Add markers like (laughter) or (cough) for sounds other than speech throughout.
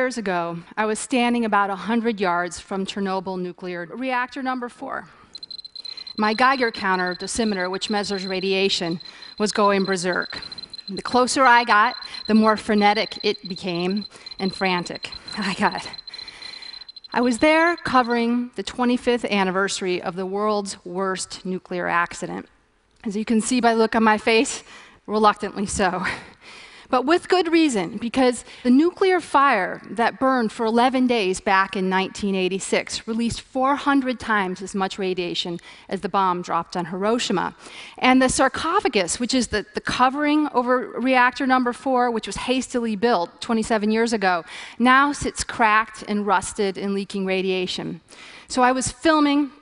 years ago, I was standing about 100 yards from Chernobyl nuclear reactor number four. My Geiger counter dosimeter, which measures radiation, was going berserk. The closer I got, the more frenetic it became and frantic (laughs) I got. I was there covering the 25th anniversary of the world's worst nuclear accident. As you can see by the look on my face, reluctantly so (laughs) but with good reason, because the nuclear fire that burned for 11 days back in 1986 released 400 times as much radiation as the bomb dropped on Hiroshima. And the sarcophagus, which is the, the covering over reactor number four, which was hastily built 27 years ago, now sits cracked and rusted and leaking radiation. So I was filming.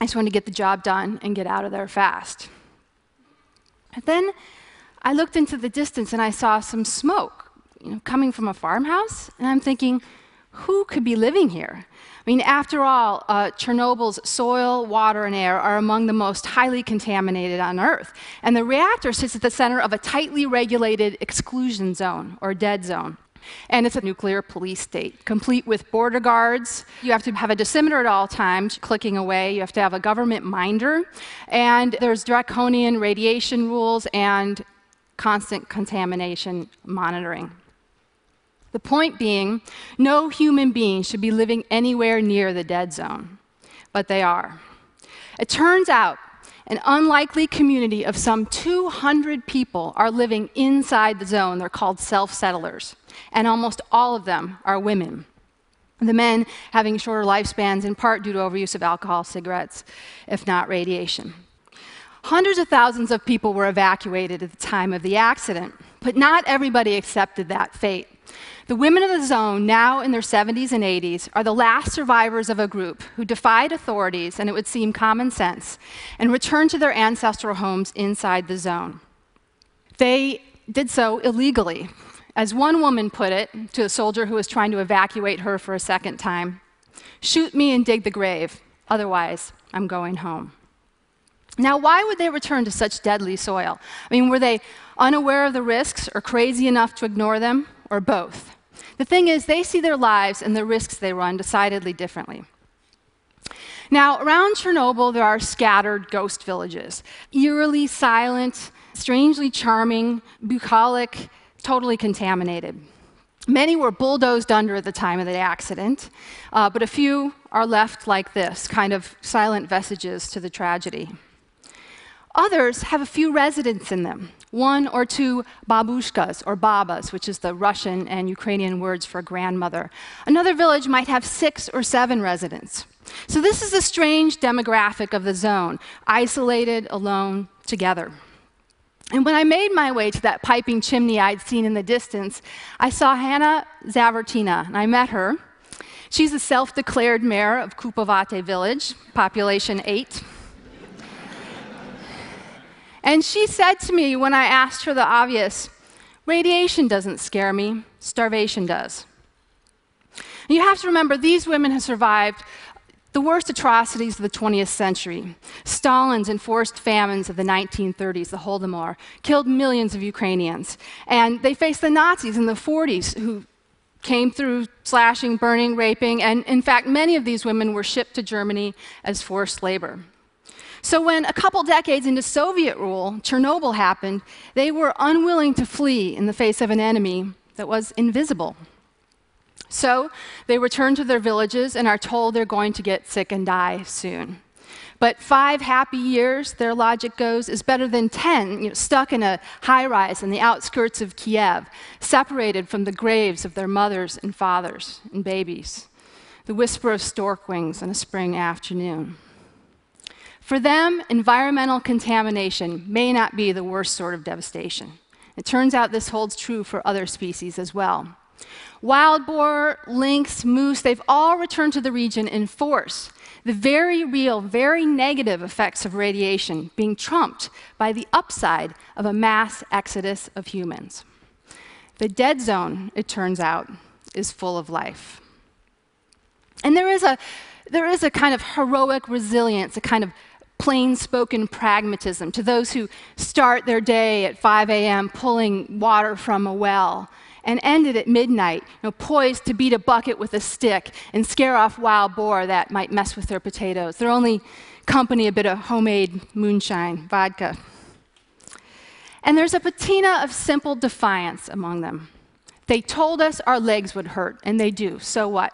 I just wanted to get the job done and get out of there fast. And then I looked into the distance and I saw some smoke you know, coming from a farmhouse, and I'm thinking, who could be living here? I mean, after all, uh, Chernobyl's soil, water, and air are among the most highly contaminated on Earth. And the reactor sits at the center of a tightly regulated exclusion zone, or dead zone. And it's a nuclear police state, complete with border guards. You have to have a dosimeter at all times, clicking away. You have to have a government minder. And there's draconian radiation rules and constant contamination monitoring. The point being, no human being should be living anywhere near the dead zone, but they are. It turns out an unlikely community of some 200 people are living inside the zone. They're called self settlers, and almost all of them are women. The men having shorter lifespans in part due to overuse of alcohol, cigarettes, if not radiation. Hundreds of thousands of people were evacuated at the time of the accident, but not everybody accepted that fate. The women of the zone, now in their 70s and 80s, are the last survivors of a group who defied authorities, and it would seem common sense, and returned to their ancestral homes inside the zone. They did so illegally. As one woman put it to a soldier who was trying to evacuate her for a second time shoot me and dig the grave, otherwise, I'm going home. Now, why would they return to such deadly soil? I mean, were they unaware of the risks or crazy enough to ignore them, or both? The thing is, they see their lives and the risks they run decidedly differently. Now, around Chernobyl, there are scattered ghost villages, eerily silent, strangely charming, bucolic, totally contaminated. Many were bulldozed under at the time of the accident, uh, but a few are left like this, kind of silent vestiges to the tragedy. Others have a few residents in them, one or two babushkas or babas, which is the Russian and Ukrainian words for grandmother. Another village might have six or seven residents. So, this is a strange demographic of the zone isolated, alone, together. And when I made my way to that piping chimney I'd seen in the distance, I saw Hannah Zavorotnya, and I met her. She's a self declared mayor of Kupovate village, population eight. And she said to me when I asked her the obvious radiation doesn't scare me, starvation does. And you have to remember, these women have survived the worst atrocities of the 20th century. Stalin's enforced famines of the 1930s, the Holodomor, killed millions of Ukrainians. And they faced the Nazis in the 40s who came through slashing, burning, raping, and in fact, many of these women were shipped to Germany as forced labor. So, when a couple decades into Soviet rule, Chernobyl happened, they were unwilling to flee in the face of an enemy that was invisible. So, they return to their villages and are told they're going to get sick and die soon. But five happy years, their logic goes, is better than 10 you know, stuck in a high rise in the outskirts of Kiev, separated from the graves of their mothers and fathers and babies. The whisper of stork wings on a spring afternoon. For them, environmental contamination may not be the worst sort of devastation. It turns out this holds true for other species as well. Wild boar, lynx, moose, they've all returned to the region in force. The very real, very negative effects of radiation being trumped by the upside of a mass exodus of humans. The dead zone, it turns out, is full of life. And there is a, there is a kind of heroic resilience, a kind of plain spoken pragmatism to those who start their day at 5 a.m. pulling water from a well and end it at midnight, you know, poised to beat a bucket with a stick and scare off wild boar that might mess with their potatoes. Their only company, a bit of homemade moonshine, vodka. And there's a patina of simple defiance among them. They told us our legs would hurt, and they do. So what?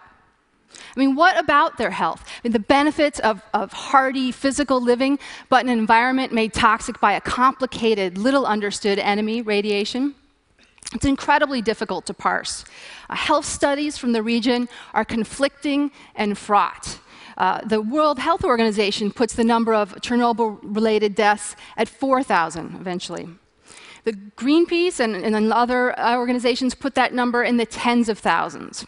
I mean, what about their health? I mean, the benefits of, of hardy physical living, but an environment made toxic by a complicated, little understood enemy, radiation? It's incredibly difficult to parse. Uh, health studies from the region are conflicting and fraught. Uh, the World Health Organization puts the number of Chernobyl related deaths at 4,000 eventually. The Greenpeace and, and other organizations put that number in the tens of thousands.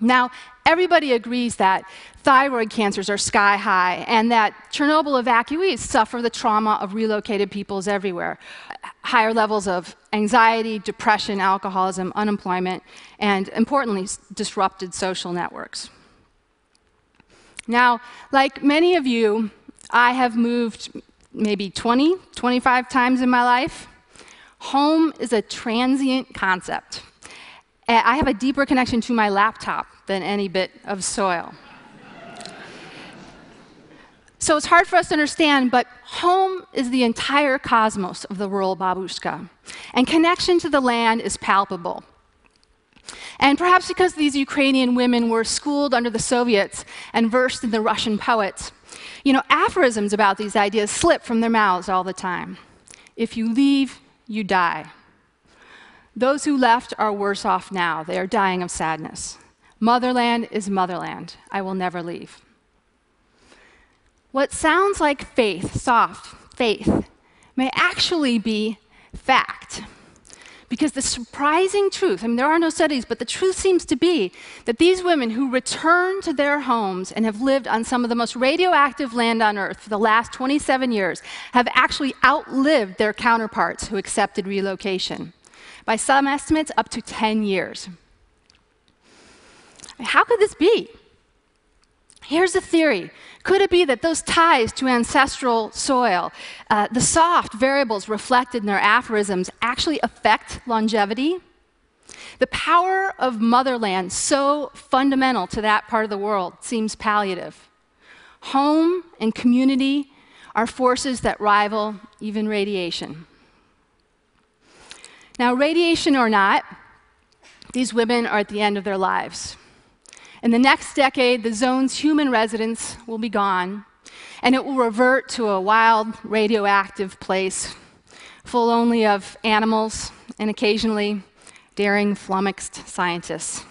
Now, everybody agrees that thyroid cancers are sky high and that Chernobyl evacuees suffer the trauma of relocated peoples everywhere. Higher levels of anxiety, depression, alcoholism, unemployment, and importantly, disrupted social networks. Now, like many of you, I have moved maybe 20, 25 times in my life. Home is a transient concept. Eh, I have a deeper connection to my laptop than any bit of soil. So it's hard for us to understand, but home is the entire cosmos of the rural babushka. And connection to the land is palpable. And perhaps because these Ukrainian women were schooled under the Soviets and versed in the Russian poets, you know, aphorisms about these ideas slip from their mouths all the time. If you leave, you die. Those who left are worse off now. They are dying of sadness. Motherland is motherland. I will never leave. What sounds like faith, soft faith, may actually be fact. Because the surprising truth, I mean, there are no studies, but the truth seems to be that these women who return to their homes and have lived on some of the most radioactive land on Earth for the last 27 years have actually outlived their counterparts who accepted relocation by some estimates, up to 10 years. How could this be? Here's a theory. Could it be that those ties to ancestral soil, uh, the soft variables reflected in their aphorisms, actually affect longevity? The power of motherland, so fundamental to that part of the world, seems palliative. Home and community are forces that rival even radiation. Now, radiation or not, these women are at the end of their lives. In the next decade, the zone's human residents will be gone, and it will revert to a wild, radioactive place full only of animals and occasionally daring, flummoxed scientists.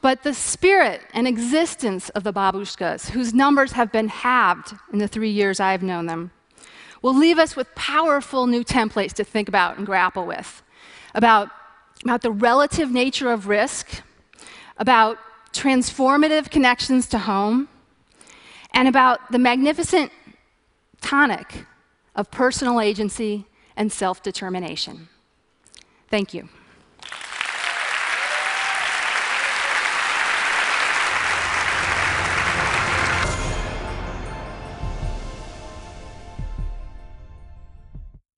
But the spirit and existence of the babushkas, whose numbers have been halved in the three years I've known them, will leave us with powerful new templates to think about and grapple with about, about the relative nature of risk, about transformative connections to home, and about the magnificent tonic of personal agency and self determination. Thank you.